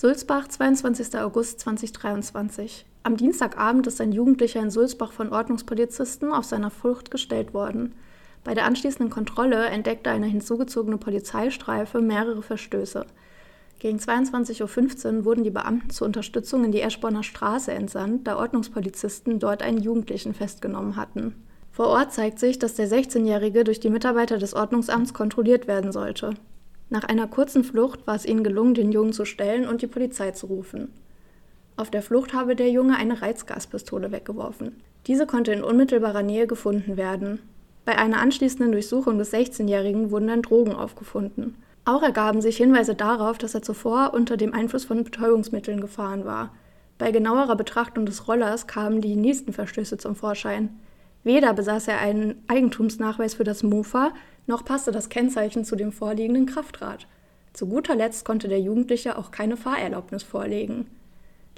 Sulzbach, 22. August 2023. Am Dienstagabend ist ein Jugendlicher in Sulzbach von Ordnungspolizisten auf seiner Flucht gestellt worden. Bei der anschließenden Kontrolle entdeckte eine hinzugezogene Polizeistreife mehrere Verstöße. Gegen 22.15 Uhr wurden die Beamten zur Unterstützung in die Eschborner Straße entsandt, da Ordnungspolizisten dort einen Jugendlichen festgenommen hatten. Vor Ort zeigt sich, dass der 16-Jährige durch die Mitarbeiter des Ordnungsamts kontrolliert werden sollte. Nach einer kurzen Flucht war es ihnen gelungen, den Jungen zu stellen und die Polizei zu rufen. Auf der Flucht habe der Junge eine Reizgaspistole weggeworfen. Diese konnte in unmittelbarer Nähe gefunden werden. Bei einer anschließenden Durchsuchung des 16-Jährigen wurden dann Drogen aufgefunden. Auch ergaben sich Hinweise darauf, dass er zuvor unter dem Einfluss von Betäubungsmitteln gefahren war. Bei genauerer Betrachtung des Rollers kamen die nächsten Verstöße zum Vorschein. Weder besaß er einen Eigentumsnachweis für das Mofa, noch passte das Kennzeichen zu dem vorliegenden Kraftrad. Zu guter Letzt konnte der Jugendliche auch keine Fahrerlaubnis vorlegen.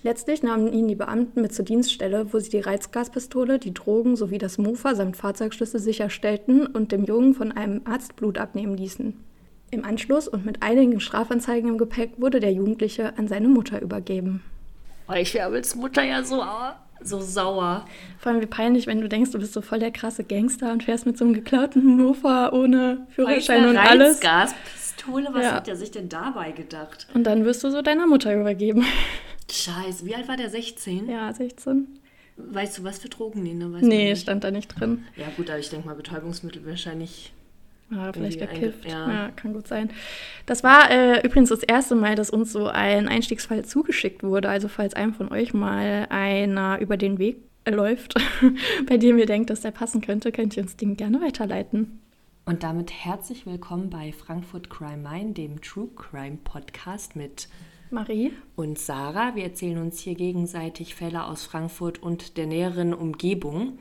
Letztlich nahmen ihn die Beamten mit zur Dienststelle, wo sie die Reizgaspistole, die Drogen sowie das Mofa samt Fahrzeugschlüssel sicherstellten und dem Jungen von einem Arzt Blut abnehmen ließen. Im Anschluss und mit einigen Strafanzeigen im Gepäck wurde der Jugendliche an seine Mutter übergeben. Oh, ich wäre als Mutter ja so so sauer. Vor allem wie peinlich, wenn du denkst, du bist so voll der krasse Gangster und fährst mit so einem geklauten Mofa ohne Führerschein und alles. Gaspistole, was ja. hat der sich denn dabei gedacht? Und dann wirst du so deiner Mutter übergeben. Scheiße, wie alt war der? 16? Ja, 16. Weißt du, was für Drogen nehmen? nee, stand da nicht drin. Ja gut, aber ich denke mal, Betäubungsmittel wahrscheinlich ja, vielleicht gekifft. Ja. ja. kann gut sein. Das war äh, übrigens das erste Mal, dass uns so ein Einstiegsfall zugeschickt wurde. Also falls einem von euch mal einer über den Weg läuft, bei dem ihr denkt, dass der passen könnte, könnt ihr uns den gerne weiterleiten. Und damit herzlich willkommen bei Frankfurt Crime Mine, dem True Crime Podcast mit Marie und Sarah. Wir erzählen uns hier gegenseitig Fälle aus Frankfurt und der näheren Umgebung.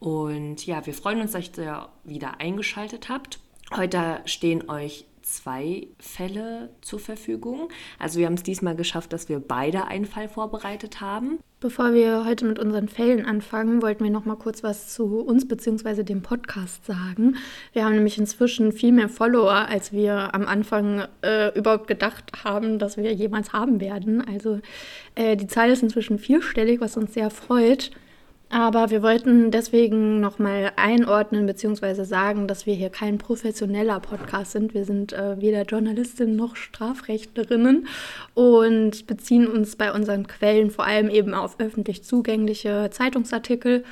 Und ja, wir freuen uns, dass ihr wieder eingeschaltet habt. Heute stehen euch zwei Fälle zur Verfügung. Also wir haben es diesmal geschafft, dass wir beide einen Fall vorbereitet haben. Bevor wir heute mit unseren Fällen anfangen, wollten wir noch mal kurz was zu uns bzw. dem Podcast sagen. Wir haben nämlich inzwischen viel mehr Follower, als wir am Anfang äh, überhaupt gedacht haben, dass wir jemals haben werden. Also äh, die Zahl ist inzwischen vierstellig, was uns sehr freut. Aber wir wollten deswegen nochmal einordnen bzw. sagen, dass wir hier kein professioneller Podcast sind. Wir sind äh, weder Journalistinnen noch Strafrechtlerinnen und beziehen uns bei unseren Quellen vor allem eben auf öffentlich zugängliche Zeitungsartikel.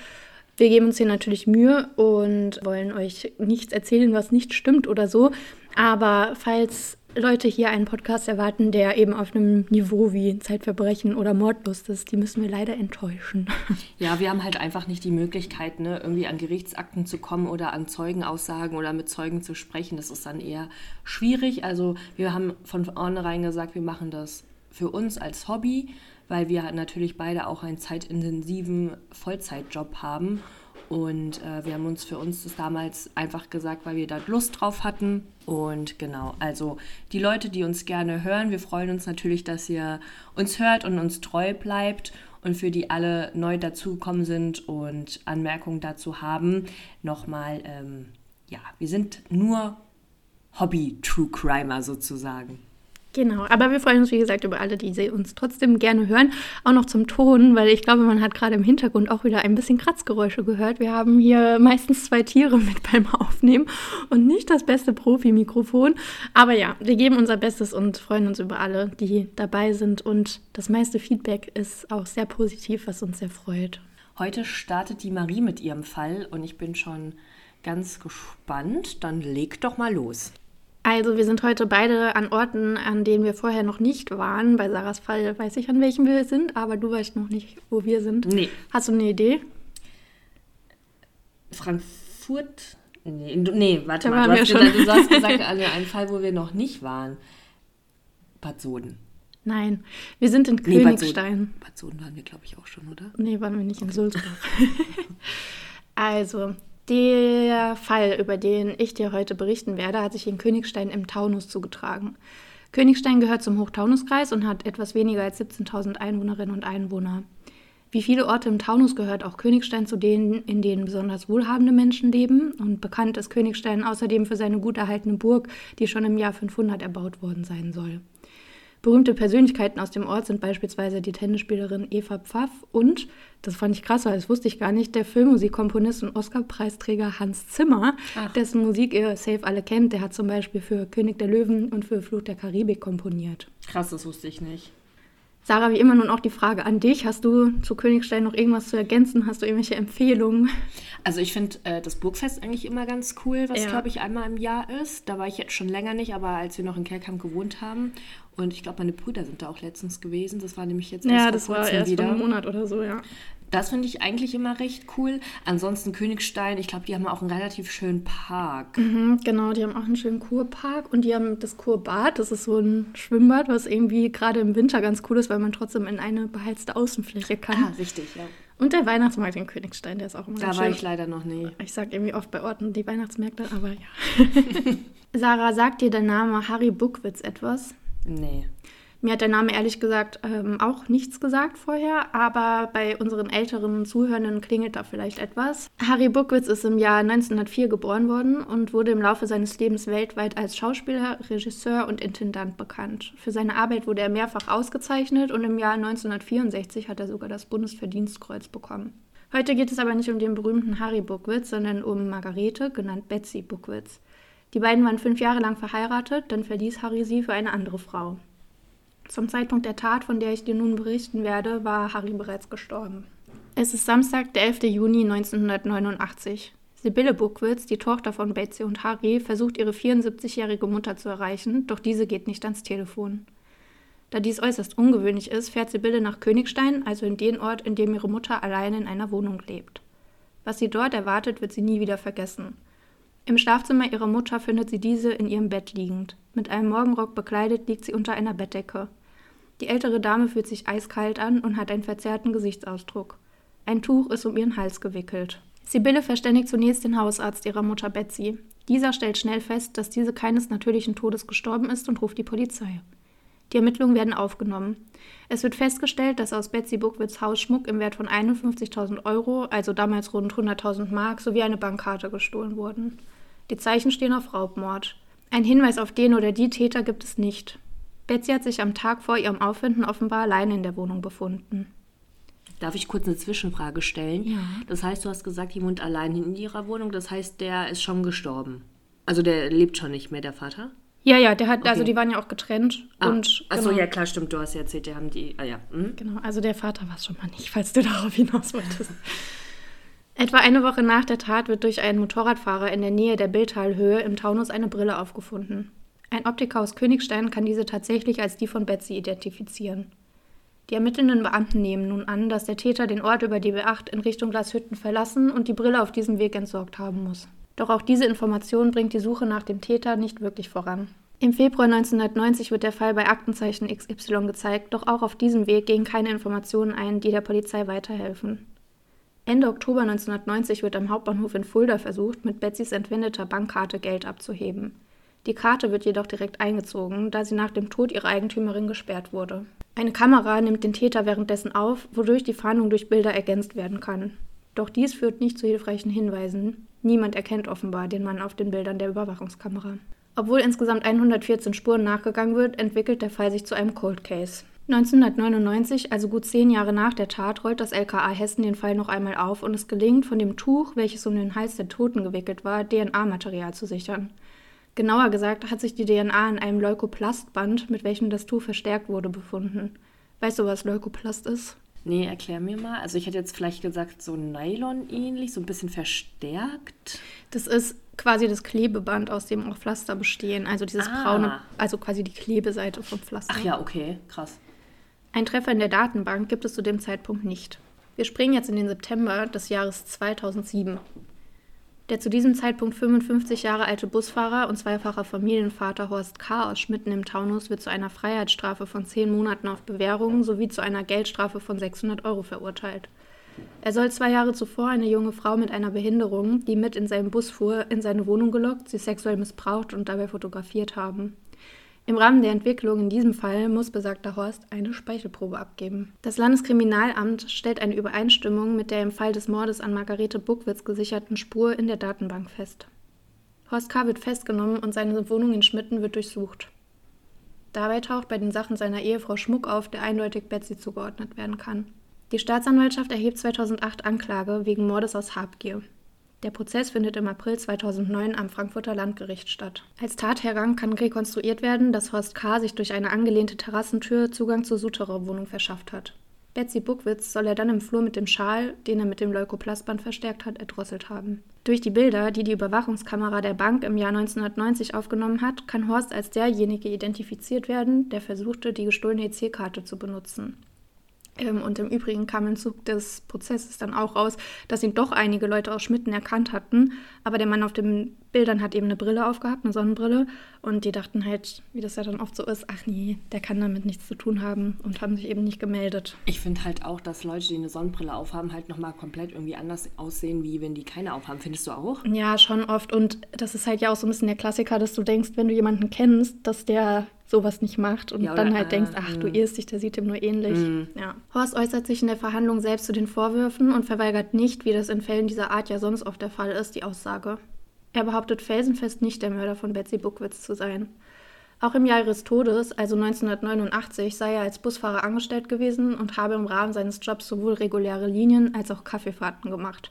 Wir geben uns hier natürlich Mühe und wollen euch nichts erzählen, was nicht stimmt oder so. Aber falls Leute hier einen Podcast erwarten, der eben auf einem Niveau wie Zeitverbrechen oder Mordlust ist, die müssen wir leider enttäuschen. Ja, wir haben halt einfach nicht die Möglichkeit, ne, irgendwie an Gerichtsakten zu kommen oder an Zeugenaussagen oder mit Zeugen zu sprechen. Das ist dann eher schwierig. Also wir haben von vornherein gesagt, wir machen das für uns als Hobby, weil wir natürlich beide auch einen zeitintensiven Vollzeitjob haben. Und äh, wir haben uns für uns das damals einfach gesagt, weil wir da Lust drauf hatten. Und genau, also die Leute, die uns gerne hören, wir freuen uns natürlich, dass ihr uns hört und uns treu bleibt. Und für die alle neu dazugekommen sind und Anmerkungen dazu haben, nochmal, ähm, ja, wir sind nur Hobby-True Crimer sozusagen. Genau, aber wir freuen uns, wie gesagt, über alle, die uns trotzdem gerne hören. Auch noch zum Ton, weil ich glaube, man hat gerade im Hintergrund auch wieder ein bisschen Kratzgeräusche gehört. Wir haben hier meistens zwei Tiere mit beim Aufnehmen und nicht das beste Profi-Mikrofon. Aber ja, wir geben unser Bestes und freuen uns über alle, die dabei sind. Und das meiste Feedback ist auch sehr positiv, was uns sehr freut. Heute startet die Marie mit ihrem Fall und ich bin schon ganz gespannt. Dann leg doch mal los. Also wir sind heute beide an Orten, an denen wir vorher noch nicht waren. Bei Sarahs Fall weiß ich, an welchem wir sind, aber du weißt noch nicht, wo wir sind. Nee. Hast du eine Idee? Frankfurt? Nee, nee warte da mal. Du hast, gesagt, du hast gesagt, an einem Fall, wo wir noch nicht waren. Bad Soden. Nein, wir sind in nee, Königstein. Bad Soden, Bad Soden waren wir, glaube ich, auch schon, oder? Nee, waren wir nicht in Sulzbach. also, der Fall, über den ich dir heute berichten werde, hat sich in Königstein im Taunus zugetragen. Königstein gehört zum Hochtaunuskreis und hat etwas weniger als 17.000 Einwohnerinnen und Einwohner. Wie viele Orte im Taunus gehört auch Königstein zu denen, in denen besonders wohlhabende Menschen leben. Und bekannt ist Königstein außerdem für seine gut erhaltene Burg, die schon im Jahr 500 erbaut worden sein soll. Berühmte Persönlichkeiten aus dem Ort sind beispielsweise die Tennisspielerin Eva Pfaff und, das fand ich krass, weil das wusste ich gar nicht, der Filmmusikkomponist und Oscar-Preisträger Hans Zimmer, Ach. dessen Musik ihr safe alle kennt. Der hat zum Beispiel für König der Löwen und für Fluch der Karibik komponiert. Krass, das wusste ich nicht. Sarah, wie immer nun auch die Frage an dich. Hast du zu Königstein noch irgendwas zu ergänzen? Hast du irgendwelche Empfehlungen? Also ich finde äh, das Burgfest eigentlich immer ganz cool, was ja. glaube ich einmal im Jahr ist. Da war ich jetzt schon länger nicht, aber als wir noch in Kerkheim gewohnt haben und ich glaube, meine Brüder sind da auch letztens gewesen. Das war nämlich jetzt erst Ja, das war erst wieder. vor einem Monat oder so, ja. Das finde ich eigentlich immer recht cool. Ansonsten Königstein, ich glaube, die haben auch einen relativ schönen Park. Mhm, genau, die haben auch einen schönen Kurpark und die haben das Kurbad. Das ist so ein Schwimmbad, was irgendwie gerade im Winter ganz cool ist, weil man trotzdem in eine beheizte Außenfläche kann. Ah, richtig, ja. Und der Weihnachtsmarkt in Königstein, der ist auch immer Da war schön. ich leider noch nie. Ich sage irgendwie oft bei Orten die Weihnachtsmärkte, aber ja. Sarah, sagt dir der Name Harry Buckwitz etwas? Nee. Mir hat der Name ehrlich gesagt ähm, auch nichts gesagt vorher, aber bei unseren älteren Zuhörenden klingelt da vielleicht etwas. Harry Buckwitz ist im Jahr 1904 geboren worden und wurde im Laufe seines Lebens weltweit als Schauspieler, Regisseur und Intendant bekannt. Für seine Arbeit wurde er mehrfach ausgezeichnet und im Jahr 1964 hat er sogar das Bundesverdienstkreuz bekommen. Heute geht es aber nicht um den berühmten Harry Buckwitz, sondern um Margarete, genannt Betsy Buckwitz. Die beiden waren fünf Jahre lang verheiratet, dann verließ Harry sie für eine andere Frau. Zum Zeitpunkt der Tat, von der ich dir nun berichten werde, war Harry bereits gestorben. Es ist Samstag, der 11. Juni 1989. Sibylle Buckwitz, die Tochter von Betsy und Harry, versucht ihre 74-jährige Mutter zu erreichen, doch diese geht nicht ans Telefon. Da dies äußerst ungewöhnlich ist, fährt Sibylle nach Königstein, also in den Ort, in dem ihre Mutter allein in einer Wohnung lebt. Was sie dort erwartet, wird sie nie wieder vergessen. Im Schlafzimmer ihrer Mutter findet sie diese in ihrem Bett liegend. Mit einem Morgenrock bekleidet liegt sie unter einer Bettdecke. Die ältere Dame fühlt sich eiskalt an und hat einen verzerrten Gesichtsausdruck. Ein Tuch ist um ihren Hals gewickelt. Sibylle verständigt zunächst den Hausarzt ihrer Mutter Betsy. Dieser stellt schnell fest, dass diese keines natürlichen Todes gestorben ist und ruft die Polizei. Die Ermittlungen werden aufgenommen. Es wird festgestellt, dass aus Betsy Buckwitz Hausschmuck im Wert von 51.000 Euro, also damals rund 100.000 Mark, sowie eine Bankkarte gestohlen wurden. Die Zeichen stehen auf Raubmord. Ein Hinweis auf den oder die Täter gibt es nicht. Betsy hat sich am Tag vor ihrem Auffinden offenbar allein in der Wohnung befunden. Darf ich kurz eine Zwischenfrage stellen? Ja. Das heißt, du hast gesagt, die wohnt allein in ihrer Wohnung. Das heißt, der ist schon gestorben. Also der lebt schon nicht mehr, der Vater? Ja, ja, der hat, also okay. also die waren ja auch getrennt. Ah, und, achso, genau. ja klar, stimmt, du hast ja erzählt, die haben die, ah ja. Mhm. Genau, also der Vater war es schon mal nicht, falls du darauf hinaus wolltest. Etwa eine Woche nach der Tat wird durch einen Motorradfahrer in der Nähe der Bildtalhöhe im Taunus eine Brille aufgefunden. Ein Optiker aus Königstein kann diese tatsächlich als die von Betsy identifizieren. Die ermittelnden Beamten nehmen nun an, dass der Täter den Ort über die B8 in Richtung Glashütten verlassen und die Brille auf diesem Weg entsorgt haben muss. Doch auch diese Information bringt die Suche nach dem Täter nicht wirklich voran. Im Februar 1990 wird der Fall bei Aktenzeichen XY gezeigt, doch auch auf diesem Weg gehen keine Informationen ein, die der Polizei weiterhelfen. Ende Oktober 1990 wird am Hauptbahnhof in Fulda versucht, mit Betsys entwendeter Bankkarte Geld abzuheben. Die Karte wird jedoch direkt eingezogen, da sie nach dem Tod ihrer Eigentümerin gesperrt wurde. Eine Kamera nimmt den Täter währenddessen auf, wodurch die Fahndung durch Bilder ergänzt werden kann. Doch dies führt nicht zu hilfreichen Hinweisen. Niemand erkennt offenbar den Mann auf den Bildern der Überwachungskamera. Obwohl insgesamt 114 Spuren nachgegangen wird, entwickelt der Fall sich zu einem Cold Case. 1999, also gut zehn Jahre nach der Tat, rollt das LKA Hessen den Fall noch einmal auf und es gelingt, von dem Tuch, welches um den Hals der Toten gewickelt war, DNA-Material zu sichern. Genauer gesagt hat sich die DNA in einem Leukoplastband, mit welchem das Tuch verstärkt wurde, befunden. Weißt du, was Leukoplast ist? Nee, erklär mir mal. Also ich hätte jetzt vielleicht gesagt, so Nylon ähnlich, so ein bisschen verstärkt. Das ist quasi das Klebeband, aus dem auch Pflaster bestehen. Also dieses ah. braune, also quasi die Klebeseite vom Pflaster. Ach ja, okay, krass. Ein Treffer in der Datenbank gibt es zu dem Zeitpunkt nicht. Wir springen jetzt in den September des Jahres 2007. Der zu diesem Zeitpunkt 55 Jahre alte Busfahrer und zweifacher Familienvater Horst K. aus Schmitten im Taunus wird zu einer Freiheitsstrafe von zehn Monaten auf Bewährung sowie zu einer Geldstrafe von 600 Euro verurteilt. Er soll zwei Jahre zuvor eine junge Frau mit einer Behinderung, die mit in seinem Bus fuhr, in seine Wohnung gelockt, sie sexuell missbraucht und dabei fotografiert haben. Im Rahmen der Entwicklung in diesem Fall muss besagter Horst eine Speichelprobe abgeben. Das Landeskriminalamt stellt eine Übereinstimmung mit der im Fall des Mordes an Margarete Buckwitz gesicherten Spur in der Datenbank fest. Horst K. wird festgenommen und seine Wohnung in Schmitten wird durchsucht. Dabei taucht bei den Sachen seiner Ehefrau Schmuck auf, der eindeutig Betsy zugeordnet werden kann. Die Staatsanwaltschaft erhebt 2008 Anklage wegen Mordes aus Habgier. Der Prozess findet im April 2009 am Frankfurter Landgericht statt. Als Tathergang kann rekonstruiert werden, dass Horst K. sich durch eine angelehnte Terrassentür Zugang zur Suterer Wohnung verschafft hat. Betsy Buckwitz soll er dann im Flur mit dem Schal, den er mit dem Leukoplastband verstärkt hat, erdrosselt haben. Durch die Bilder, die die Überwachungskamera der Bank im Jahr 1990 aufgenommen hat, kann Horst als derjenige identifiziert werden, der versuchte, die gestohlene EC-Karte zu benutzen. Ähm, und im Übrigen kam im Zug des Prozesses dann auch raus, dass ihn doch einige Leute aus Schmitten erkannt hatten. Aber der Mann auf den Bildern hat eben eine Brille aufgehabt, eine Sonnenbrille. Und die dachten halt, wie das ja dann oft so ist, ach nee, der kann damit nichts zu tun haben und haben sich eben nicht gemeldet. Ich finde halt auch, dass Leute, die eine Sonnenbrille aufhaben, halt nochmal komplett irgendwie anders aussehen, wie wenn die keine aufhaben. Findest du auch? Ja, schon oft. Und das ist halt ja auch so ein bisschen der Klassiker, dass du denkst, wenn du jemanden kennst, dass der sowas nicht macht und ja, dann halt äh, denkst, ach, du mm. irrst dich, der sieht ihm nur ähnlich. Mm. Ja. Horst äußert sich in der Verhandlung selbst zu den Vorwürfen und verweigert nicht, wie das in Fällen dieser Art ja sonst oft der Fall ist, die Aussage. Er behauptet felsenfest nicht der Mörder von Betsy Buckwitz zu sein. Auch im Jahr ihres Todes, also 1989, sei er als Busfahrer angestellt gewesen und habe im Rahmen seines Jobs sowohl reguläre Linien als auch Kaffeefahrten gemacht.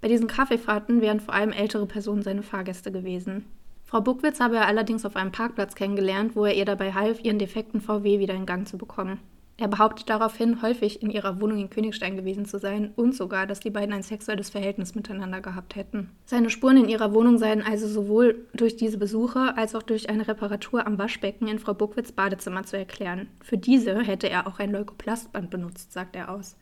Bei diesen Kaffeefahrten wären vor allem ältere Personen seine Fahrgäste gewesen. Frau Buckwitz habe er allerdings auf einem Parkplatz kennengelernt, wo er ihr dabei half, ihren defekten VW wieder in Gang zu bekommen. Er behauptet daraufhin, häufig in ihrer Wohnung in Königstein gewesen zu sein und sogar, dass die beiden ein sexuelles Verhältnis miteinander gehabt hätten. Seine Spuren in ihrer Wohnung seien also sowohl durch diese Besuche als auch durch eine Reparatur am Waschbecken in Frau Buckwitz Badezimmer zu erklären. Für diese hätte er auch ein Leukoplastband benutzt, sagt er aus.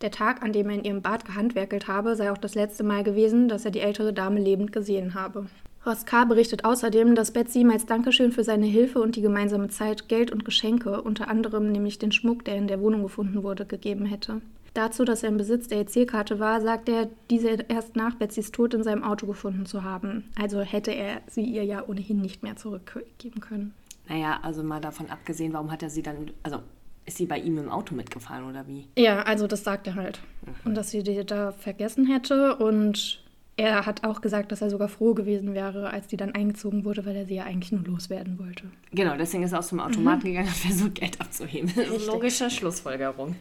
Der Tag, an dem er in ihrem Bad gehandwerkelt habe, sei auch das letzte Mal gewesen, dass er die ältere Dame lebend gesehen habe. Horst K. berichtet außerdem, dass Betsy ihm als Dankeschön für seine Hilfe und die gemeinsame Zeit Geld und Geschenke, unter anderem nämlich den Schmuck, der in der Wohnung gefunden wurde, gegeben hätte. Dazu, dass er im Besitz der EC-Karte war, sagt er, diese erst nach Betsys Tod in seinem Auto gefunden zu haben. Also hätte er sie ihr ja ohnehin nicht mehr zurückgeben können. Naja, also mal davon abgesehen, warum hat er sie dann, also ist sie bei ihm im Auto mitgefahren oder wie? Ja, also das sagt er halt. Mhm. Und dass sie die da vergessen hätte und er hat auch gesagt, dass er sogar froh gewesen wäre, als die dann eingezogen wurde, weil er sie ja eigentlich nur loswerden wollte. Genau, deswegen ist er aus dem Automaten mhm. gegangen und versucht, Geld abzuheben. Logische Schlussfolgerung.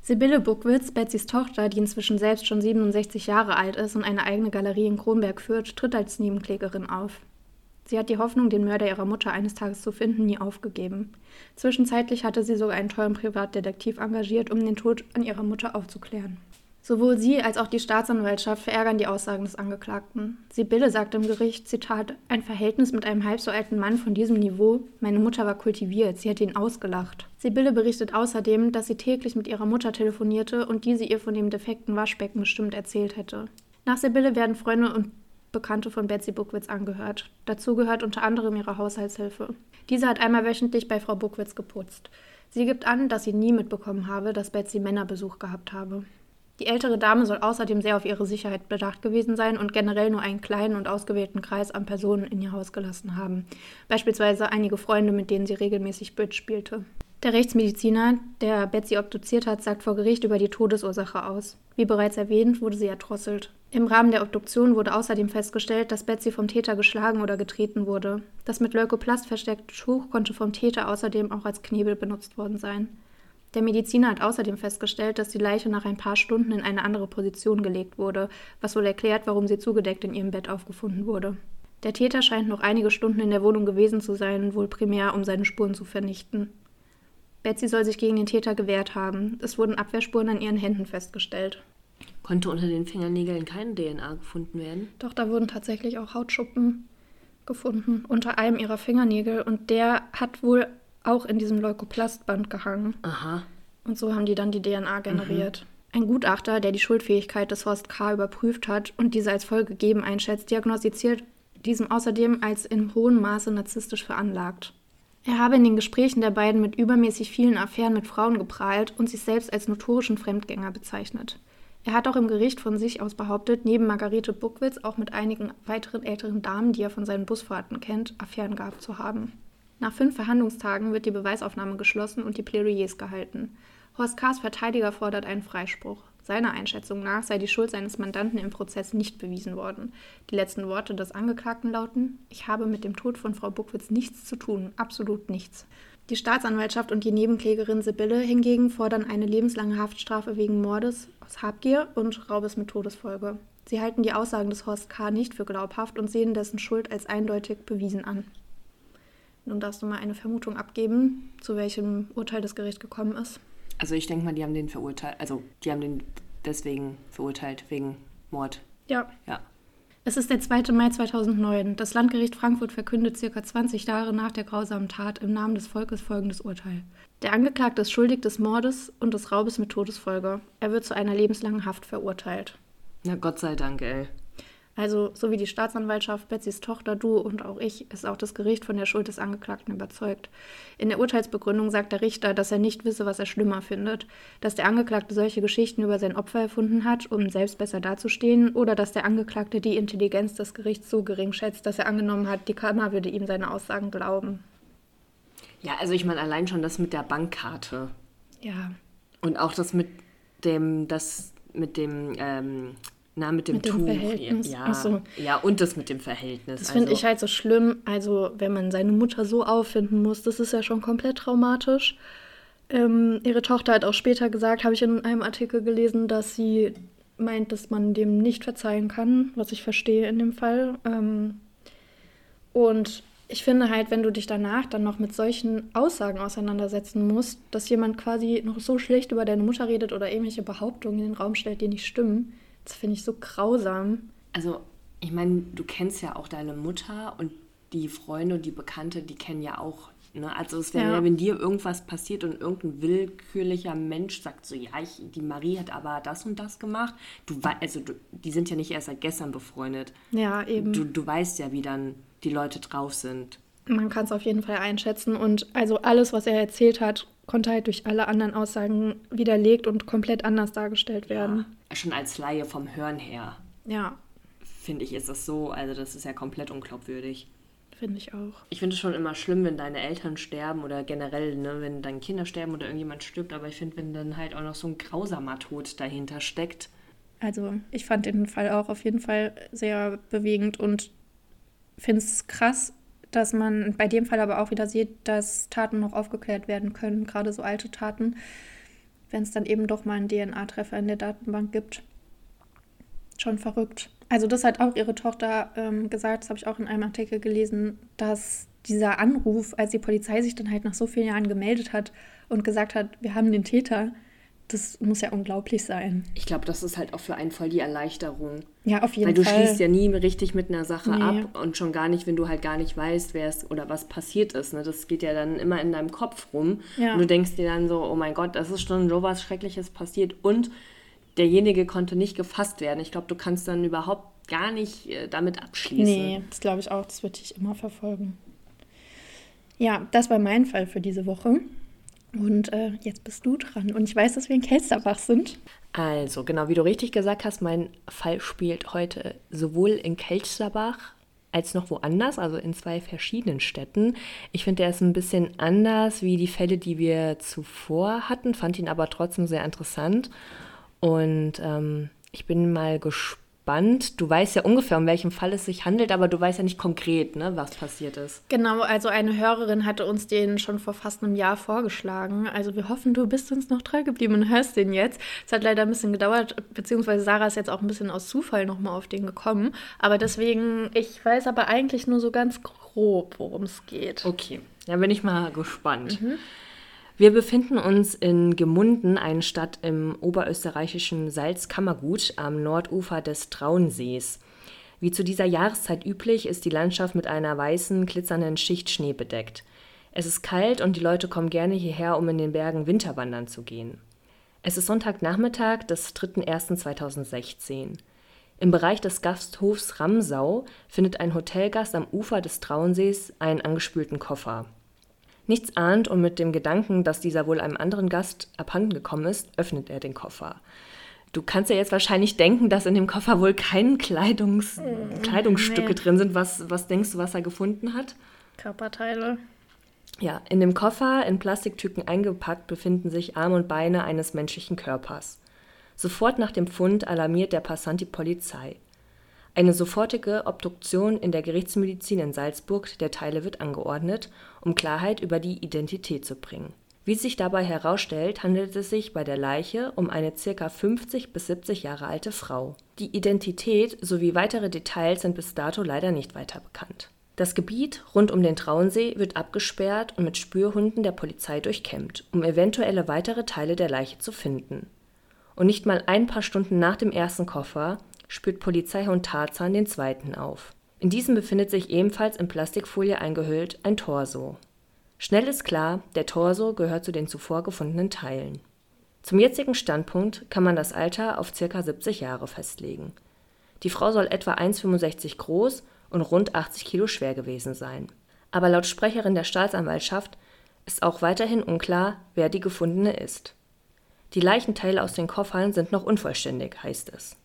Sibylle Buckwitz, Betsys Tochter, die inzwischen selbst schon 67 Jahre alt ist und eine eigene Galerie in Kronberg führt, tritt als Nebenklägerin auf. Sie hat die Hoffnung, den Mörder ihrer Mutter eines Tages zu finden, nie aufgegeben. Zwischenzeitlich hatte sie sogar einen tollen Privatdetektiv engagiert, um den Tod an ihrer Mutter aufzuklären. Sowohl sie als auch die Staatsanwaltschaft verärgern die Aussagen des Angeklagten. Sibylle sagt im Gericht, Zitat, ein Verhältnis mit einem halb so alten Mann von diesem Niveau, meine Mutter war kultiviert, sie hätte ihn ausgelacht. Sibylle berichtet außerdem, dass sie täglich mit ihrer Mutter telefonierte und diese ihr von dem defekten Waschbecken bestimmt erzählt hätte. Nach Sibylle werden Freunde und Bekannte von Betsy Buckwitz angehört. Dazu gehört unter anderem ihre Haushaltshilfe. Diese hat einmal wöchentlich bei Frau Buckwitz geputzt. Sie gibt an, dass sie nie mitbekommen habe, dass Betsy Männerbesuch gehabt habe. Die ältere Dame soll außerdem sehr auf ihre Sicherheit bedacht gewesen sein und generell nur einen kleinen und ausgewählten Kreis an Personen in ihr Haus gelassen haben, beispielsweise einige Freunde, mit denen sie regelmäßig Bridge spielte. Der Rechtsmediziner, der Betsy obduziert hat, sagt vor Gericht über die Todesursache aus. Wie bereits erwähnt, wurde sie erdrosselt. Im Rahmen der Obduktion wurde außerdem festgestellt, dass Betsy vom Täter geschlagen oder getreten wurde. Das mit Leukoplast versteckte Tuch konnte vom Täter außerdem auch als Knebel benutzt worden sein. Der Mediziner hat außerdem festgestellt, dass die Leiche nach ein paar Stunden in eine andere Position gelegt wurde, was wohl erklärt, warum sie zugedeckt in ihrem Bett aufgefunden wurde. Der Täter scheint noch einige Stunden in der Wohnung gewesen zu sein, wohl primär, um seine Spuren zu vernichten. Betsy soll sich gegen den Täter gewehrt haben. Es wurden Abwehrspuren an ihren Händen festgestellt. Konnte unter den Fingernägeln keine DNA gefunden werden? Doch, da wurden tatsächlich auch Hautschuppen gefunden unter einem ihrer Fingernägel und der hat wohl auch in diesem Leukoplastband gehangen. Aha. Und so haben die dann die DNA generiert. Mhm. Ein Gutachter, der die Schuldfähigkeit des Horst K. überprüft hat und diese als voll gegeben einschätzt, diagnostiziert diesem außerdem als in hohem Maße narzisstisch veranlagt. Er habe in den Gesprächen der beiden mit übermäßig vielen Affären mit Frauen geprahlt und sich selbst als notorischen Fremdgänger bezeichnet. Er hat auch im Gericht von sich aus behauptet, neben Margarete Buckwitz auch mit einigen weiteren älteren Damen, die er von seinen Busfahrten kennt, Affären gehabt zu haben. Nach fünf Verhandlungstagen wird die Beweisaufnahme geschlossen und die Plädoyers gehalten. Horst Kahrs Verteidiger fordert einen Freispruch. Seiner Einschätzung nach sei die Schuld seines Mandanten im Prozess nicht bewiesen worden. Die letzten Worte des Angeklagten lauten: Ich habe mit dem Tod von Frau Buckwitz nichts zu tun, absolut nichts. Die Staatsanwaltschaft und die Nebenklägerin Sibylle hingegen fordern eine lebenslange Haftstrafe wegen Mordes aus Habgier und Raubes mit Todesfolge. Sie halten die Aussagen des Horst K. nicht für glaubhaft und sehen dessen Schuld als eindeutig bewiesen an. Nun darfst du mal eine Vermutung abgeben, zu welchem Urteil das Gericht gekommen ist. Also ich denke mal, die haben den verurteilt, also die haben den deswegen verurteilt, wegen Mord. Ja. Ja. Es ist der 2. Mai 2009. Das Landgericht Frankfurt verkündet circa 20 Jahre nach der grausamen Tat im Namen des Volkes folgendes Urteil. Der Angeklagte ist schuldig des Mordes und des Raubes mit Todesfolge. Er wird zu einer lebenslangen Haft verurteilt. Na Gott sei Dank, ey. Also, so wie die Staatsanwaltschaft, Betsys Tochter, du und auch ich, ist auch das Gericht von der Schuld des Angeklagten überzeugt. In der Urteilsbegründung sagt der Richter, dass er nicht wisse, was er schlimmer findet. Dass der Angeklagte solche Geschichten über sein Opfer erfunden hat, um selbst besser dazustehen, oder dass der Angeklagte die Intelligenz des Gerichts so gering schätzt, dass er angenommen hat, die Kammer würde ihm seine Aussagen glauben. Ja, also ich meine allein schon das mit der Bankkarte. Ja. Und auch das mit dem, das mit dem, ähm, na, mit dem Mit dem Tuch. Verhältnis. Ja, so. ja, und das mit dem Verhältnis. Das finde also, ich halt so schlimm. Also, wenn man seine Mutter so auffinden muss, das ist ja schon komplett traumatisch. Ähm, ihre Tochter hat auch später gesagt, habe ich in einem Artikel gelesen, dass sie meint, dass man dem nicht verzeihen kann, was ich verstehe in dem Fall. Ähm, und ich finde halt, wenn du dich danach dann noch mit solchen Aussagen auseinandersetzen musst, dass jemand quasi noch so schlecht über deine Mutter redet oder irgendwelche Behauptungen in den Raum stellt, die nicht stimmen, das finde ich so grausam. Also, ich meine, du kennst ja auch deine Mutter und die Freunde und die Bekannte, die kennen ja auch. Ne? Also es wäre Ja. ja. wenn dir irgendwas passiert und irgendein willkürlicher Mensch sagt so, ja, ich, die Marie hat aber das und das gemacht. Du also du, die sind ja nicht erst seit gestern befreundet. Ja, eben. Du, du weißt ja, wie dann die Leute drauf sind. Man kann es auf jeden Fall einschätzen. Und also alles, was er erzählt hat, konnte halt durch alle anderen Aussagen widerlegt und komplett anders dargestellt werden. Schon als Laie vom Hören her, Ja, finde ich, ist das so, also das ist ja komplett unglaubwürdig. finde ich auch. Ich finde es schon immer schlimm, wenn deine Eltern sterben oder generell, ne, wenn deine Kinder sterben oder irgendjemand stirbt, aber ich finde, wenn dann halt auch noch so ein grausamer Tod dahinter steckt. Also ich fand den Fall auch auf jeden Fall sehr bewegend und finde es krass, dass man bei dem Fall aber auch wieder sieht, dass Taten noch aufgeklärt werden können, gerade so alte Taten, wenn es dann eben doch mal einen DNA-Treffer in der Datenbank gibt. Schon verrückt. Also das hat auch ihre Tochter ähm, gesagt, das habe ich auch in einem Artikel gelesen, dass dieser Anruf, als die Polizei sich dann halt nach so vielen Jahren gemeldet hat und gesagt hat, wir haben den Täter, das muss ja unglaublich sein. Ich glaube, das ist halt auch für einen voll die Erleichterung. Ja, auf jeden Weil du Fall. schließt ja nie richtig mit einer Sache Nee. ab und schon gar nicht, wenn du halt gar nicht weißt, wer es oder was passiert ist. Ne? Das geht ja dann immer in deinem Kopf rum. Ja. Und du denkst dir dann so, oh mein Gott, das ist schon so was Schreckliches passiert und derjenige konnte nicht gefasst werden. Ich glaube, du kannst dann überhaupt gar nicht äh, damit abschließen. Nee, das glaube ich auch. Das wird dich immer verfolgen. Ja, das war mein Fall für diese Woche. Und äh, jetzt bist du dran. Und ich weiß, dass wir in Kelsterbach sind. Also, genau wie du richtig gesagt hast, mein Fall spielt heute sowohl in Kelsterbach als noch woanders, also in zwei verschiedenen Städten. Ich finde, der ist ein bisschen anders wie die Fälle, die wir zuvor hatten, fand ihn aber trotzdem sehr interessant. Und ähm, ich bin mal gespannt. Du weißt ja ungefähr, um welchen Fall es sich handelt, aber du weißt ja nicht konkret, ne, was passiert ist. Genau, also eine Hörerin hatte uns den schon vor fast einem Jahr vorgeschlagen. Also wir hoffen, du bist uns noch treu geblieben und hörst den jetzt. Es hat leider ein bisschen gedauert, beziehungsweise Sarah ist jetzt auch ein bisschen aus Zufall nochmal auf den gekommen. Aber deswegen, ich weiß aber eigentlich nur so ganz grob, worum es geht. Okay, dann bin ich mal gespannt. Wir befinden uns in Gemunden, eine Stadt im oberösterreichischen Salzkammergut am Nordufer des Traunsees. Wie zu dieser Jahreszeit üblich, ist die Landschaft mit einer weißen, glitzernden Schicht Schnee bedeckt. Es ist kalt und die Leute kommen gerne hierher, um in den Bergen Winterwandern zu gehen. Es ist Sonntagnachmittag des 3.1.2016. Im Bereich des Gasthofs Ramsau findet ein Hotelgast am Ufer des Trauensees einen angespülten Koffer. Nichts ahnt und mit dem Gedanken, dass dieser wohl einem anderen Gast abhanden gekommen ist, öffnet er den Koffer. Du kannst ja jetzt wahrscheinlich denken, dass in dem Koffer wohl keine Kleidungs Kleidungsstücke nee. drin sind. Was, was denkst du, was er gefunden hat? Körperteile. Ja, in dem Koffer, in Plastiktüten eingepackt, befinden sich Arme und Beine eines menschlichen Körpers. Sofort nach dem Fund alarmiert der Passant die Polizei. Eine sofortige Obduktion in der Gerichtsmedizin in Salzburg der Teile wird angeordnet, um Klarheit über die Identität zu bringen. Wie sich dabei herausstellt, handelt es sich bei der Leiche um eine ca. 50 bis 70 Jahre alte Frau. Die Identität sowie weitere Details sind bis dato leider nicht weiter bekannt. Das Gebiet rund um den Traunsee wird abgesperrt und mit Spürhunden der Polizei durchkämmt, um eventuelle weitere Teile der Leiche zu finden. Und nicht mal ein paar Stunden nach dem ersten Koffer spürt Polizeihund Tarzan den zweiten auf. In diesem befindet sich ebenfalls in Plastikfolie eingehüllt ein Torso. Schnell ist klar, der Torso gehört zu den zuvor gefundenen Teilen. Zum jetzigen Standpunkt kann man das Alter auf ca. 70 Jahre festlegen. Die Frau soll etwa 1,65 groß und rund 80 Kilo schwer gewesen sein. Aber laut Sprecherin der Staatsanwaltschaft ist auch weiterhin unklar, wer die gefundene ist. Die Leichenteile aus den Koffern sind noch unvollständig, heißt es.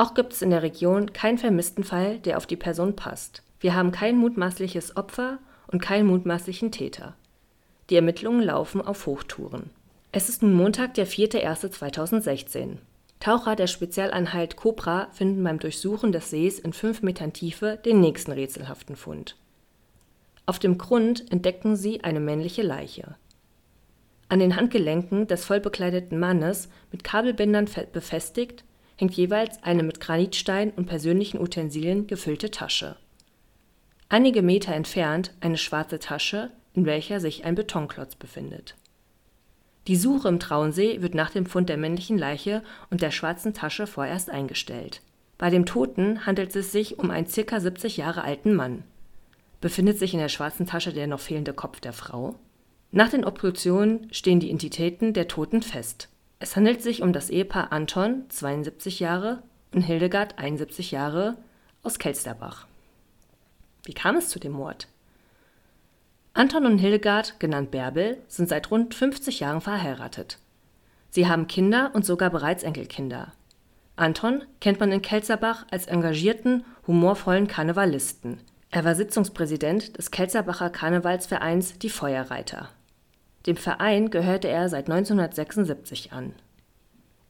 Auch gibt es in der Region keinen vermissten Fall, der auf die Person passt. Wir haben kein mutmaßliches Opfer und keinen mutmaßlichen Täter. Die Ermittlungen laufen auf Hochtouren. Es ist nun Montag, der 4.1.2016. Taucher der Spezialeinheit Cobra finden beim Durchsuchen des Sees in fünf Metern Tiefe den nächsten rätselhaften Fund. Auf dem Grund entdecken sie eine männliche Leiche. An den Handgelenken des vollbekleideten Mannes, mit Kabelbindern befestigt, hängt jeweils eine mit Granitstein und persönlichen Utensilien gefüllte Tasche. Einige Meter entfernt eine schwarze Tasche, in welcher sich ein Betonklotz befindet. Die Suche im Traunsee wird nach dem Fund der männlichen Leiche und der schwarzen Tasche vorerst eingestellt. Bei dem Toten handelt es sich um einen ca. 70 Jahre alten Mann. Befindet sich in der schwarzen Tasche der noch fehlende Kopf der Frau? Nach den Obduktionen stehen die Identitäten der Toten fest. Es handelt sich um das Ehepaar Anton (72 Jahre) und Hildegard (71 Jahre) aus Kelsterbach. Wie kam es zu dem Mord? Anton und Hildegard, genannt Bärbel, sind seit rund 50 Jahren verheiratet. Sie haben Kinder und sogar bereits Enkelkinder. Anton kennt man in Kelzerbach als engagierten, humorvollen Karnevalisten. Er war Sitzungspräsident des Kelzerbacher Karnevalsvereins Die Feuerreiter dem Verein gehörte er seit 1976 an.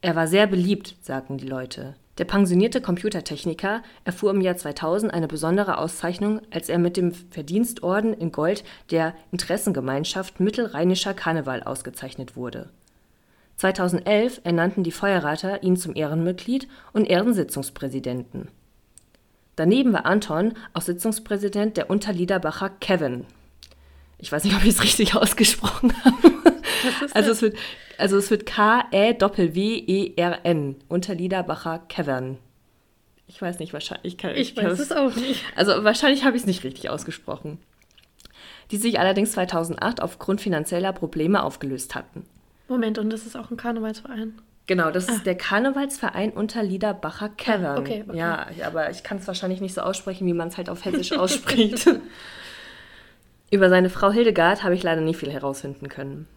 Er war sehr beliebt, sagten die Leute. Der pensionierte Computertechniker erfuhr im Jahr 2000 eine besondere Auszeichnung, als er mit dem Verdienstorden in Gold der Interessengemeinschaft Mittelrheinischer Karneval ausgezeichnet wurde. 2011 ernannten die Feuerrater ihn zum Ehrenmitglied und Ehrensitzungspräsidenten. Daneben war Anton auch Sitzungspräsident der Unterliederbacher Kevin ich weiß nicht, ob ich es richtig ausgesprochen habe. Also es wird, also es wird K-E-W-W-E-R-N, Unterliederbacher Cavern. Ich weiß nicht, wahrscheinlich. Ich, kann, ich, ich weiß es auch nicht. Also wahrscheinlich habe ich es nicht richtig ausgesprochen. Die sich allerdings 2008 aufgrund finanzieller Probleme aufgelöst hatten. Moment, und das ist auch ein Karnevalsverein? Genau, das ah. ist der Karnevalsverein Unterliederbacher Cavern. Ah, okay, okay. Ja, aber ich kann es wahrscheinlich nicht so aussprechen, wie man es halt auf Hessisch ausspricht. Über seine Frau Hildegard habe ich leider nie viel herausfinden können.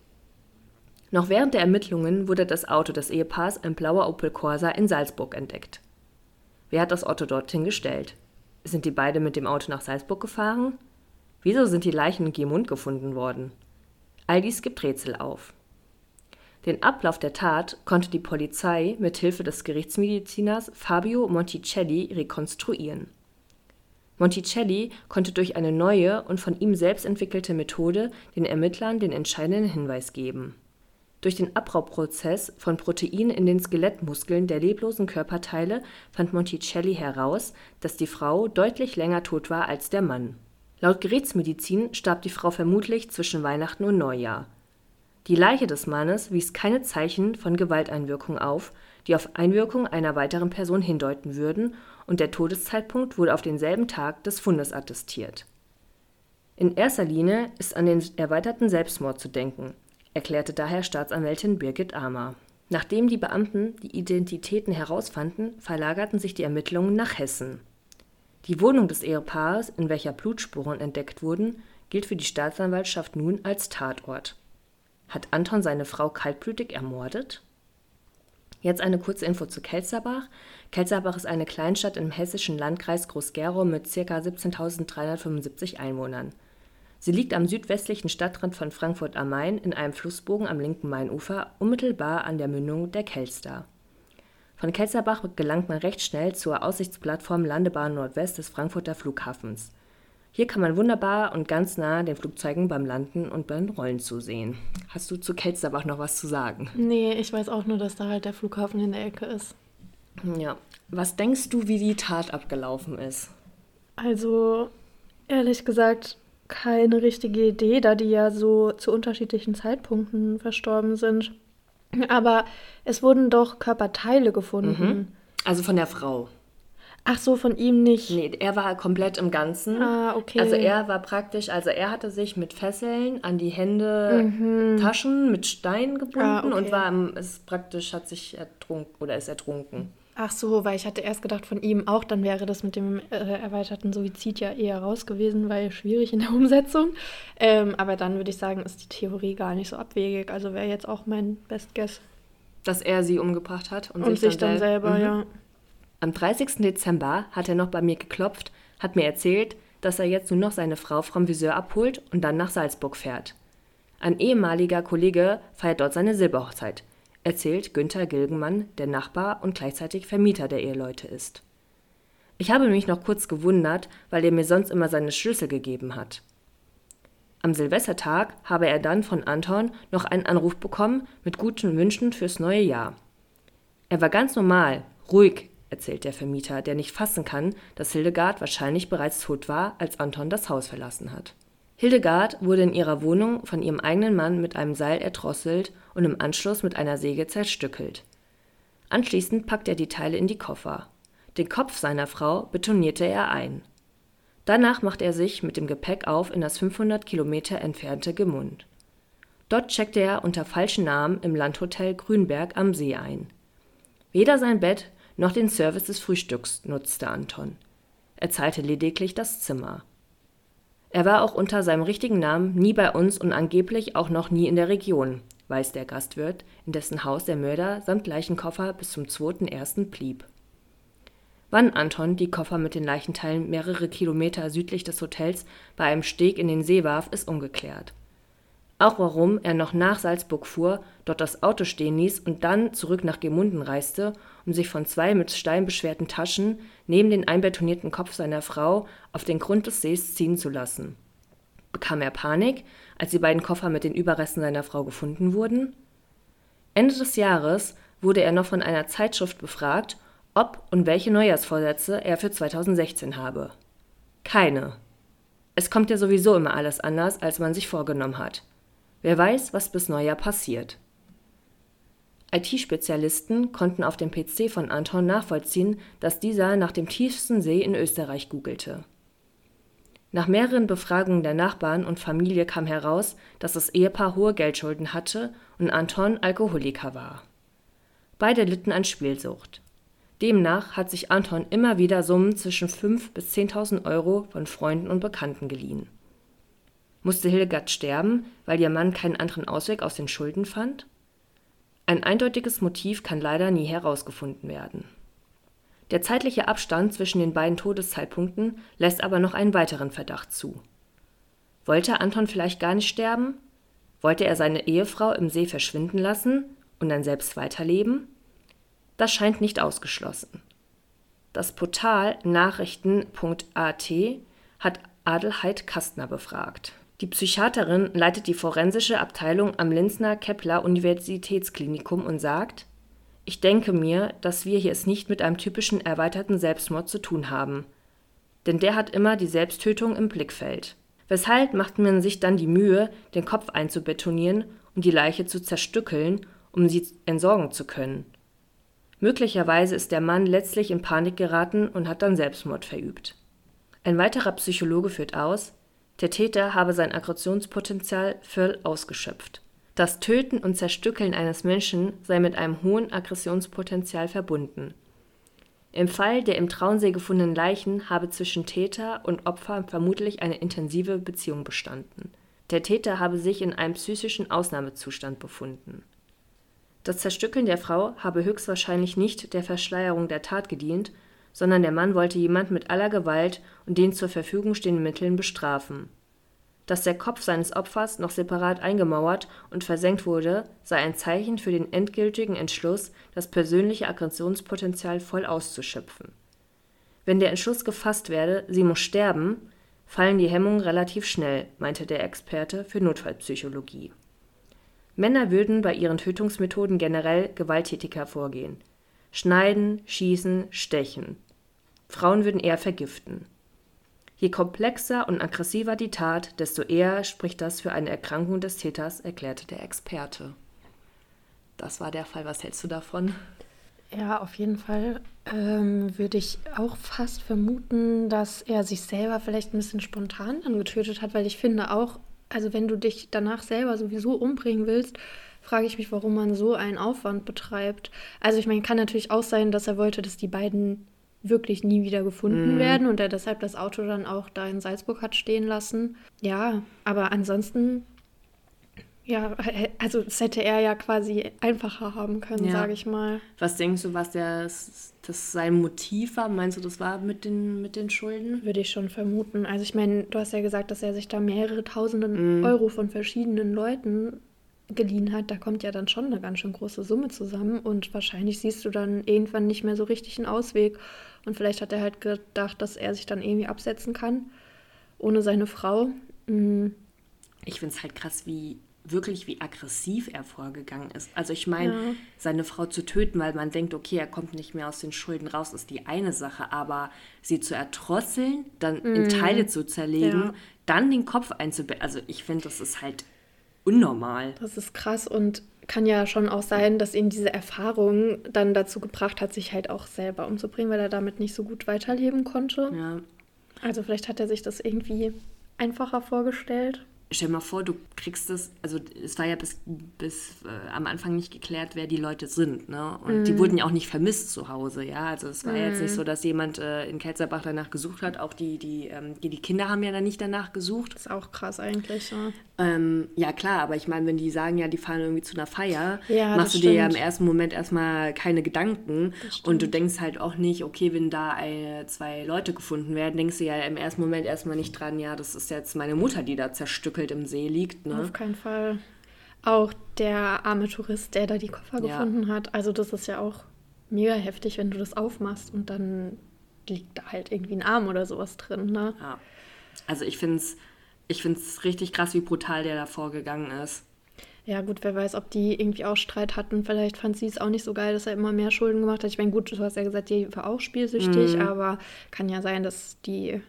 Noch während der Ermittlungen wurde das Auto des Ehepaars, ein blauer Opel Corsa, in Salzburg entdeckt. Wer hat das Auto dorthin gestellt? Sind die beide mit dem Auto nach Salzburg gefahren? Wieso sind die Leichen in Gemund gefunden worden? All dies gibt Rätsel auf. Den Ablauf der Tat konnte die Polizei mit Hilfe des Gerichtsmediziners Fabio Monticelli rekonstruieren. Monticelli konnte durch eine neue und von ihm selbst entwickelte Methode den Ermittlern den entscheidenden Hinweis geben. Durch den Abbauprozess von Proteinen in den Skelettmuskeln der leblosen Körperteile fand Monticelli heraus, dass die Frau deutlich länger tot war als der Mann. Laut Gerichtsmedizin starb die Frau vermutlich zwischen Weihnachten und Neujahr. Die Leiche des Mannes wies keine Zeichen von Gewalteinwirkung auf, die auf Einwirkung einer weiteren Person hindeuten würden und der Todeszeitpunkt wurde auf denselben Tag des Fundes attestiert. In erster Linie ist an den erweiterten Selbstmord zu denken, erklärte daher Staatsanwältin Birgit Amer. Nachdem die Beamten die Identitäten herausfanden, verlagerten sich die Ermittlungen nach Hessen. Die Wohnung des Ehepaares, in welcher Blutspuren entdeckt wurden, gilt für die Staatsanwaltschaft nun als Tatort. Hat Anton seine Frau kaltblütig ermordet? Jetzt eine kurze Info zu Kelzerbach. Kelzerbach ist eine Kleinstadt im hessischen Landkreis Groß-Gerau mit ca. 17.375 Einwohnern. Sie liegt am südwestlichen Stadtrand von Frankfurt am Main in einem Flussbogen am linken Mainufer, unmittelbar an der Mündung der Kelster Von Ketzerbach gelangt man recht schnell zur Aussichtsplattform Landebahn Nordwest des Frankfurter Flughafens. Hier kann man wunderbar und ganz nah den Flugzeugen beim Landen und beim Rollen zusehen. Hast du zu Kelsterbach noch was zu sagen? Nee, ich weiß auch nur, dass da halt der Flughafen in der Ecke ist. Ja. Was denkst du, wie die Tat abgelaufen ist? Also, ehrlich gesagt, keine richtige Idee, da die ja so zu unterschiedlichen Zeitpunkten verstorben sind. Aber es wurden doch Körperteile gefunden. Mhm. Also von der Frau. Ach so, von ihm nicht. Nee, er war komplett im Ganzen. Ah, okay. Also er war praktisch, also er hatte sich mit Fesseln an die Hände, mhm. Taschen mit Steinen gebunden ah, okay. und war ist praktisch, hat sich ertrunken oder ist ertrunken. Ach so, weil ich hatte erst gedacht von ihm auch, dann wäre das mit dem äh, erweiterten Suizid ja eher raus gewesen, weil schwierig in der Umsetzung. Ähm, aber dann würde ich sagen, ist die Theorie gar nicht so abwegig. Also wäre jetzt auch mein Best Guess. Dass er sie umgebracht hat und, und sich, sich, dann, dann selber, mhm. ja. Am 30. Dezember hat er noch bei mir geklopft, hat mir erzählt, dass er jetzt nur noch seine Frau vom Viseur abholt und dann nach Salzburg fährt. Ein ehemaliger Kollege feiert dort seine Silberhochzeit, erzählt Günther Gilgenmann, der Nachbar und gleichzeitig Vermieter der Eheleute ist. Ich habe mich noch kurz gewundert, weil er mir sonst immer seine Schlüssel gegeben hat. Am Silvestertag habe er dann von Anton noch einen Anruf bekommen mit guten Wünschen fürs neue Jahr. Er war ganz normal, ruhig, erzählt der Vermieter, der nicht fassen kann, dass Hildegard wahrscheinlich bereits tot war, als Anton das Haus verlassen hat. Hildegard wurde in ihrer Wohnung von ihrem eigenen Mann mit einem Seil erdrosselt und im Anschluss mit einer Säge zerstückelt. Anschließend packt er die Teile in die Koffer. Den Kopf seiner Frau betonierte er ein. Danach macht er sich mit dem Gepäck auf in das 500 Kilometer entfernte Gemund. Dort checkte er unter falschen Namen im Landhotel Grünberg am See ein. Weder sein Bett noch den Service des Frühstücks nutzte Anton. Er zahlte lediglich das Zimmer. Er war auch unter seinem richtigen Namen nie bei uns und angeblich auch noch nie in der Region, weiß der Gastwirt, in dessen Haus der Mörder samt Leichenkoffer bis zum 2.1. blieb. Wann Anton die Koffer mit den Leichenteilen mehrere Kilometer südlich des Hotels bei einem Steg in den See warf, ist ungeklärt. Auch warum er noch nach Salzburg fuhr, dort das Auto stehen ließ und dann zurück nach Gemunden reiste um sich von zwei mit Stein beschwerten Taschen neben den einbetonierten Kopf seiner Frau auf den Grund des Sees ziehen zu lassen. Bekam er Panik, als die beiden Koffer mit den Überresten seiner Frau gefunden wurden? Ende des Jahres wurde er noch von einer Zeitschrift befragt, ob und welche Neujahrsvorsätze er für 2016 habe. Keine. Es kommt ja sowieso immer alles anders, als man sich vorgenommen hat. Wer weiß, was bis Neujahr passiert. IT-Spezialisten konnten auf dem PC von Anton nachvollziehen, dass dieser nach dem tiefsten See in Österreich googelte. Nach mehreren Befragungen der Nachbarn und Familie kam heraus, dass das Ehepaar hohe Geldschulden hatte und Anton Alkoholiker war. Beide litten an Spielsucht. Demnach hat sich Anton immer wieder Summen zwischen 5.000 bis 10.000 Euro von Freunden und Bekannten geliehen. Musste Hildegard sterben, weil ihr Mann keinen anderen Ausweg aus den Schulden fand? Ein eindeutiges Motiv kann leider nie herausgefunden werden. Der zeitliche Abstand zwischen den beiden Todeszeitpunkten lässt aber noch einen weiteren Verdacht zu. Wollte Anton vielleicht gar nicht sterben? Wollte er seine Ehefrau im See verschwinden lassen und dann selbst weiterleben? Das scheint nicht ausgeschlossen. Das Portal Nachrichten.at hat Adelheid Kastner befragt die Psychiaterin leitet die forensische Abteilung am Linzner Kepler Universitätsklinikum und sagt: Ich denke mir, dass wir hier es nicht mit einem typischen erweiterten Selbstmord zu tun haben. Denn der hat immer die Selbsttötung im Blickfeld. Weshalb macht man sich dann die Mühe, den Kopf einzubetonieren und die Leiche zu zerstückeln, um sie entsorgen zu können? Möglicherweise ist der Mann letztlich in Panik geraten und hat dann Selbstmord verübt. Ein weiterer Psychologe führt aus der Täter habe sein Aggressionspotenzial voll ausgeschöpft. Das Töten und Zerstückeln eines Menschen sei mit einem hohen Aggressionspotenzial verbunden. Im Fall der im Traunsee gefundenen Leichen habe zwischen Täter und Opfer vermutlich eine intensive Beziehung bestanden. Der Täter habe sich in einem psychischen Ausnahmezustand befunden. Das Zerstückeln der Frau habe höchstwahrscheinlich nicht der Verschleierung der Tat gedient, sondern der Mann wollte jemand mit aller Gewalt und den zur Verfügung stehenden Mitteln bestrafen. Dass der Kopf seines Opfers noch separat eingemauert und versenkt wurde, sei ein Zeichen für den endgültigen Entschluss, das persönliche Aggressionspotenzial voll auszuschöpfen. Wenn der Entschluss gefasst werde, sie muss sterben, fallen die Hemmungen relativ schnell, meinte der Experte für Notfallpsychologie. Männer würden bei ihren Tötungsmethoden generell gewalttätiger vorgehen. Schneiden, schießen, stechen. Frauen würden eher vergiften. Je komplexer und aggressiver die Tat, desto eher spricht das für eine Erkrankung des Täters, erklärte der Experte. Das war der Fall. Was hältst du davon? Ja, auf jeden Fall ähm, würde ich auch fast vermuten, dass er sich selber vielleicht ein bisschen spontan dann getötet hat, weil ich finde auch, also wenn du dich danach selber sowieso umbringen willst, frage ich mich, warum man so einen Aufwand betreibt. Also ich meine, kann natürlich auch sein, dass er wollte, dass die beiden wirklich nie wieder gefunden mm. werden und er deshalb das Auto dann auch da in Salzburg hat stehen lassen. Ja, aber ansonsten, ja, also das hätte er ja quasi einfacher haben können, ja. sage ich mal. Was denkst du, was der, das sein Motiv war? Meinst du, das war mit den, mit den Schulden? Würde ich schon vermuten. Also ich meine, du hast ja gesagt, dass er sich da mehrere tausende mm. Euro von verschiedenen Leuten geliehen hat, da kommt ja dann schon eine ganz schön große Summe zusammen und wahrscheinlich siehst du dann irgendwann nicht mehr so richtig einen Ausweg. Und vielleicht hat er halt gedacht, dass er sich dann irgendwie absetzen kann, ohne seine Frau. Mhm. Ich finde es halt krass, wie wirklich wie aggressiv er vorgegangen ist. Also ich meine, ja. seine Frau zu töten, weil man denkt, okay, er kommt nicht mehr aus den Schulden raus, ist die eine Sache, aber sie zu erdrosseln, dann mm. in mhm. Teile zu zerlegen, ja. dann den Kopf einzubetten, also ich finde, das ist halt unnormal. Das ist krass und kann ja schon auch sein, dass ihn diese Erfahrung dann dazu gebracht hat, sich halt auch selber umzubringen, weil er damit nicht so gut weiterleben konnte. Ja. Also vielleicht hat er sich das irgendwie einfacher vorgestellt stell dir mal vor, du kriegst das, also es war ja bis, bis äh, am Anfang nicht geklärt, wer die Leute sind, ne? Und mm. die mhm. wurden ja auch nicht vermisst zu Hause, ja. Also es war mm. jetzt nicht mhm. so, dass jemand äh, in Ketzerbach danach gesucht hat. Auch die, die, ähm, die, die, Kinder haben ja dann nicht danach gesucht. Das ist auch krass eigentlich, ja. Ähm, ja, klar, aber ich meine, wenn die sagen, ja, die fahren irgendwie zu einer Feier, ja, machst du stimmt. dir ja im ersten Moment erstmal keine Gedanken. Und du denkst halt auch nicht, okay, wenn da eine, zwei Leute gefunden werden, denkst du ja im ersten Moment erstmal nicht dran, ja, das ist jetzt meine Mutter, die da zerstückelt im See liegt. Ne? Auf keinen Fall. Auch der arme Tourist, der da die Koffer ja. gefunden hat. Also das ist ja auch mega heftig, wenn du das aufmachst und dann liegt da halt irgendwie ein Arm oder sowas drin. Ne? Ja. Also ich finde es ich find's richtig krass, wie brutal der da vorgegangen ist. Ja, gut, wer weiß, ob die irgendwie auch Streit hatten. Vielleicht fand sie es auch nicht so geil, dass er immer mehr Schulden gemacht hat. Ich meine, gut, du hast ja gesagt, die war auch spielsüchtig, mhm. aber kann ja sein, dass die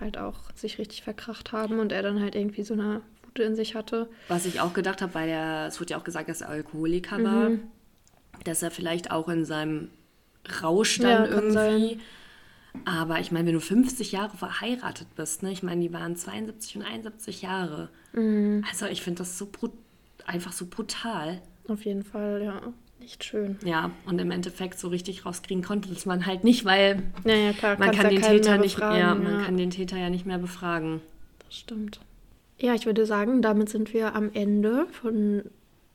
halt auch sich richtig verkracht haben und er dann halt irgendwie so eine Wut in sich hatte. Was ich auch gedacht habe, weil er, es wurde ja auch gesagt, dass er Alkoholiker mhm. war, dass er vielleicht auch in seinem Rausch dann ja, irgendwie. Sein. Aber ich meine, wenn du 50 Jahre verheiratet bist, ne? ich meine, die waren 72 und 71 Jahre. Mhm. Also ich finde das so einfach so brutal. Auf jeden Fall, ja nicht schön. Ja, und im Endeffekt so richtig rauskriegen konnte es man halt nicht, weil ja, ja, klar, man kann den Täter nicht, ja, man kann den Täter ja nicht mehr befragen. Das stimmt. Ja, ich würde sagen, damit sind wir am Ende von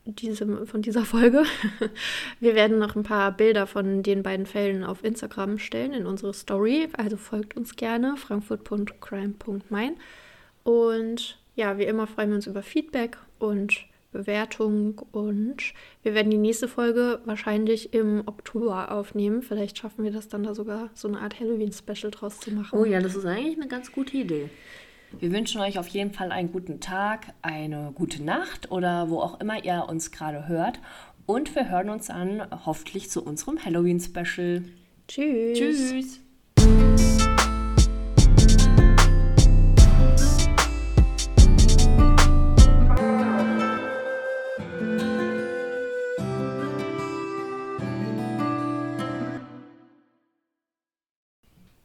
diesem, von dieser Folge. Wir werden noch ein paar Bilder von den beiden Fällen auf Instagram stellen in unsere Story. Also folgt uns gerne, frankfurt.crime.mein. Und ja, wie immer freuen wir uns über Feedback und Bewertung und wir werden die nächste Folge wahrscheinlich im Oktober aufnehmen. Vielleicht schaffen wir das dann da sogar so eine Art Halloween-Special draus zu machen. Oh ja, das ist eigentlich eine ganz gute Idee. Wir wünschen euch auf jeden Fall einen guten Tag, eine gute Nacht oder wo auch immer ihr uns gerade hört. Und wir hören uns an hoffentlich zu unserem Halloween-Special. Tschüss. Tschüss.